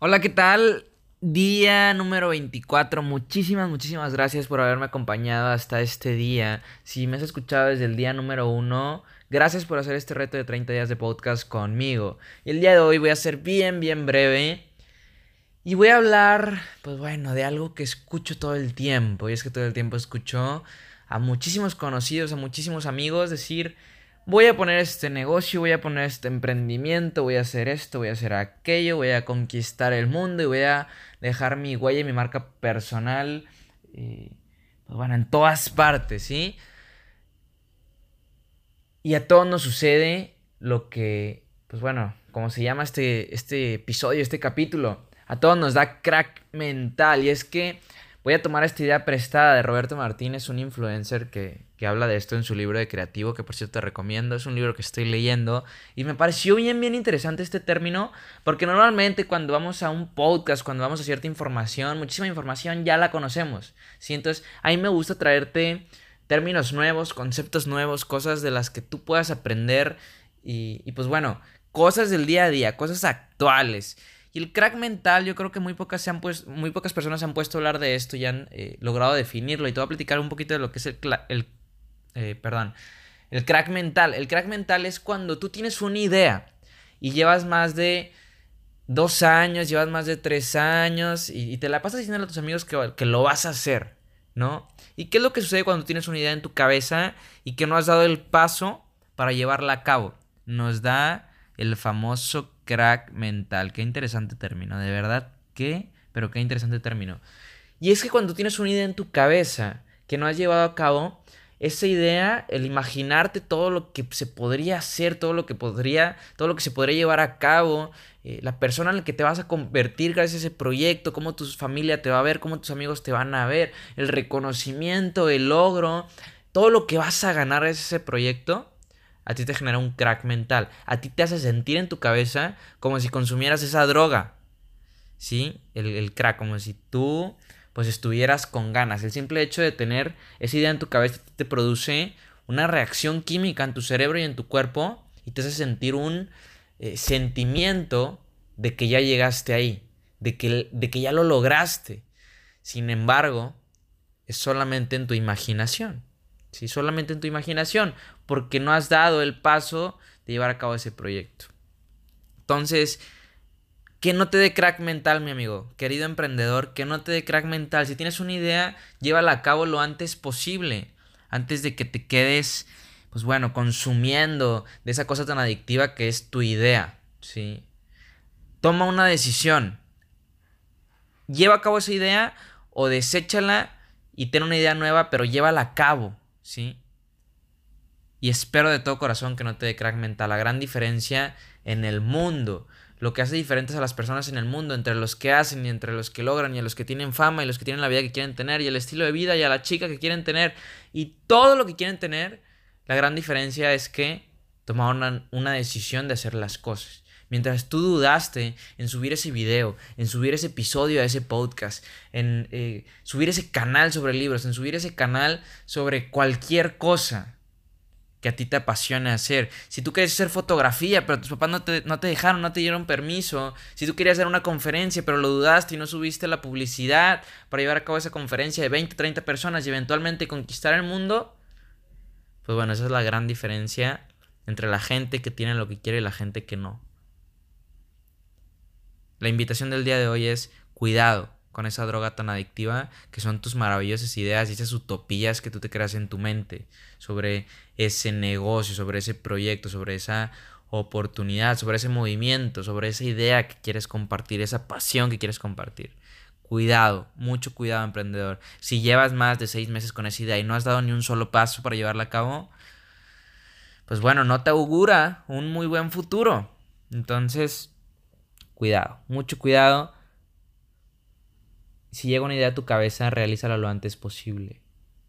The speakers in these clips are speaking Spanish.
Hola, ¿qué tal? Día número 24. Muchísimas, muchísimas gracias por haberme acompañado hasta este día. Si me has escuchado desde el día número 1, gracias por hacer este reto de 30 días de podcast conmigo. Y el día de hoy voy a ser bien, bien breve. Y voy a hablar, pues bueno, de algo que escucho todo el tiempo. Y es que todo el tiempo escucho a muchísimos conocidos, a muchísimos amigos decir voy a poner este negocio, voy a poner este emprendimiento, voy a hacer esto, voy a hacer aquello, voy a conquistar el mundo y voy a dejar mi huella y mi marca personal, pues bueno, en todas partes, ¿sí? Y a todos nos sucede lo que, pues bueno, como se llama este, este episodio, este capítulo, a todos nos da crack mental y es que Voy a tomar esta idea prestada de Roberto Martínez, un influencer que, habla de esto en su libro de creativo, que por cierto te recomiendo, es un libro que estoy leyendo y me pareció bien, bien interesante este término, porque normalmente cuando vamos a un podcast, cuando vamos a cierta información, muchísima información ya la conocemos, ¿sí? Entonces a mí me gusta traerte términos nuevos, conceptos nuevos, cosas de las que tú puedas aprender y, y pues bueno, cosas del día a día, cosas actuales. Y el crack mental, yo creo que muy pocas, se han muy pocas personas se han puesto a hablar de esto y han eh, logrado definirlo. Y te voy a platicar un poquito de lo que es el, el eh, perdón, el crack mental. El crack mental es cuando tú tienes una idea y llevas más de dos años, llevas más de tres años y, te la pasas diciendo a tus amigos que, que lo vas a hacer, ¿no? ¿Y qué es lo que sucede cuando tienes una idea en tu cabeza y que no has dado el paso para llevarla a cabo? Nos da el famoso crack mental. Qué interesante término, de verdad, qué, pero qué interesante término. Y es que cuando tienes una idea en tu cabeza que no has llevado a cabo, esa idea, el imaginarte todo lo que se podría hacer, todo lo que podría, todo lo que se podría llevar a cabo, eh, la persona en la que te vas a convertir gracias a ese proyecto, cómo tu familia te va a ver, cómo tus amigos te van a ver, el reconocimiento, el logro, todo lo que vas a ganar gracias a ese proyecto, a ti te genera un crack mental, a ti te hace sentir en tu cabeza como si consumieras esa droga, ¿sí? El, crack, como si tú pues estuvieras con ganas. El simple hecho de tener esa idea en tu cabeza te produce una reacción química en tu cerebro y en tu cuerpo y te hace sentir un eh, sentimiento de que ya llegaste ahí, de que, de que ya lo lograste. Sin embargo, es solamente en tu imaginación. ¿sí? Solamente en tu imaginación, porque no has dado el paso de llevar a cabo ese proyecto. Entonces, que no te dé crack mental, mi amigo, querido emprendedor, que no te dé crack mental. Si tienes una idea, llévala a cabo lo antes posible, antes de que te quedes, pues bueno, consumiendo de esa cosa tan adictiva que es tu idea, ¿sí? Toma una decisión. Lleva a cabo esa idea o deséchala y ten una idea nueva, pero llévala a cabo. ¿sí? Y espero de todo corazón que no te dé crack mental. La gran diferencia en el mundo, lo que hace diferentes a las personas en el mundo, entre los que hacen y entre los que logran, y a los que tienen fama y los que tienen la vida que quieren tener, y el estilo de vida y a la chica que quieren tener, y todo lo que quieren tener, la gran diferencia es que tomaron una decisión de hacer las cosas. Mientras tú dudaste en subir ese video, en subir ese episodio a ese podcast, en eh, subir ese canal sobre libros, en subir ese canal sobre cualquier cosa que a ti te apasione hacer. Si tú querías hacer fotografía, pero tus papás no te, no te dejaron, no te dieron permiso. Si tú querías hacer una conferencia, pero lo dudaste y no subiste la publicidad para llevar a cabo esa conferencia de 20, 30 personas y eventualmente conquistar el mundo, pues bueno, esa es la gran diferencia entre la gente que tiene lo que quiere y la gente que no. La invitación del día de hoy es cuidado con esa droga tan adictiva que son tus maravillosas ideas y esas utopías que tú te creas en tu mente sobre ese negocio, sobre ese proyecto, sobre esa oportunidad, sobre ese movimiento, sobre esa idea que quieres compartir, esa pasión que quieres compartir. Cuidado, mucho cuidado emprendedor. Si llevas más de seis meses con esa idea y no has dado ni un solo paso para llevarla a cabo, pues bueno, no te augura un muy buen futuro. Entonces, cuidado, mucho cuidado. Si llega una idea a tu cabeza, realízala lo antes posible.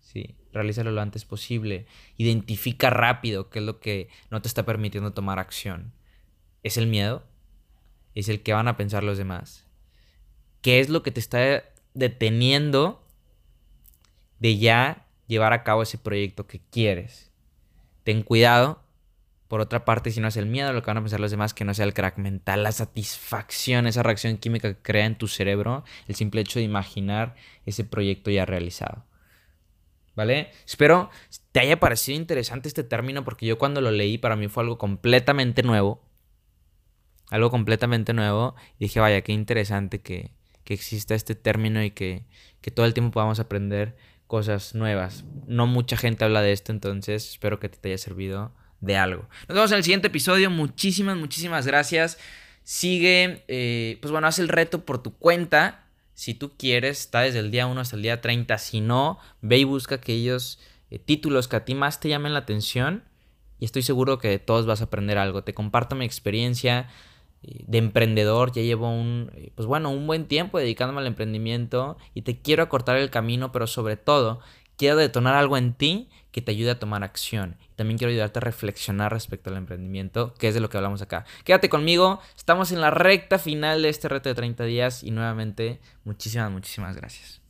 Sí, realízalo lo antes posible. Identifica rápido qué es lo que no te está permitiendo tomar acción. ¿Es el miedo? ¿Es el que van a pensar los demás? ¿Qué es lo que te está deteniendo de ya llevar a cabo ese proyecto que quieres? Ten cuidado. Por otra parte, si no es el miedo, lo que van a pensar los demás, que no sea el crack mental, la satisfacción, esa reacción química que crea en tu cerebro, el simple hecho de imaginar ese proyecto ya realizado. ¿vale? Espero te haya parecido interesante este término porque yo cuando lo leí para mí fue algo completamente nuevo. Algo completamente nuevo. Y dije, vaya, qué interesante que, que exista este término y que, que todo el tiempo podamos aprender cosas nuevas. No mucha gente habla de esto, entonces espero que te haya servido de algo. Nos vemos en el siguiente episodio. Muchísimas, muchísimas gracias. Sigue, eh, pues bueno, haz el reto por tu cuenta. Si tú quieres, está desde el día 1 hasta el día 30. Si no, ve y busca aquellos eh, títulos que a ti más te llamen la atención. Y estoy seguro que de todos vas a aprender algo. Te comparto mi experiencia eh, de emprendedor. Ya llevo un, eh, pues bueno, un buen tiempo dedicándome al emprendimiento. Y te quiero acortar el camino, pero sobre todo quiero detonar algo en ti que te ayude a tomar acción. También quiero ayudarte a reflexionar respecto al emprendimiento, que es de lo que hablamos acá. Quédate conmigo, estamos en la recta final de este reto de 30 días y nuevamente muchísimas, muchísimas gracias.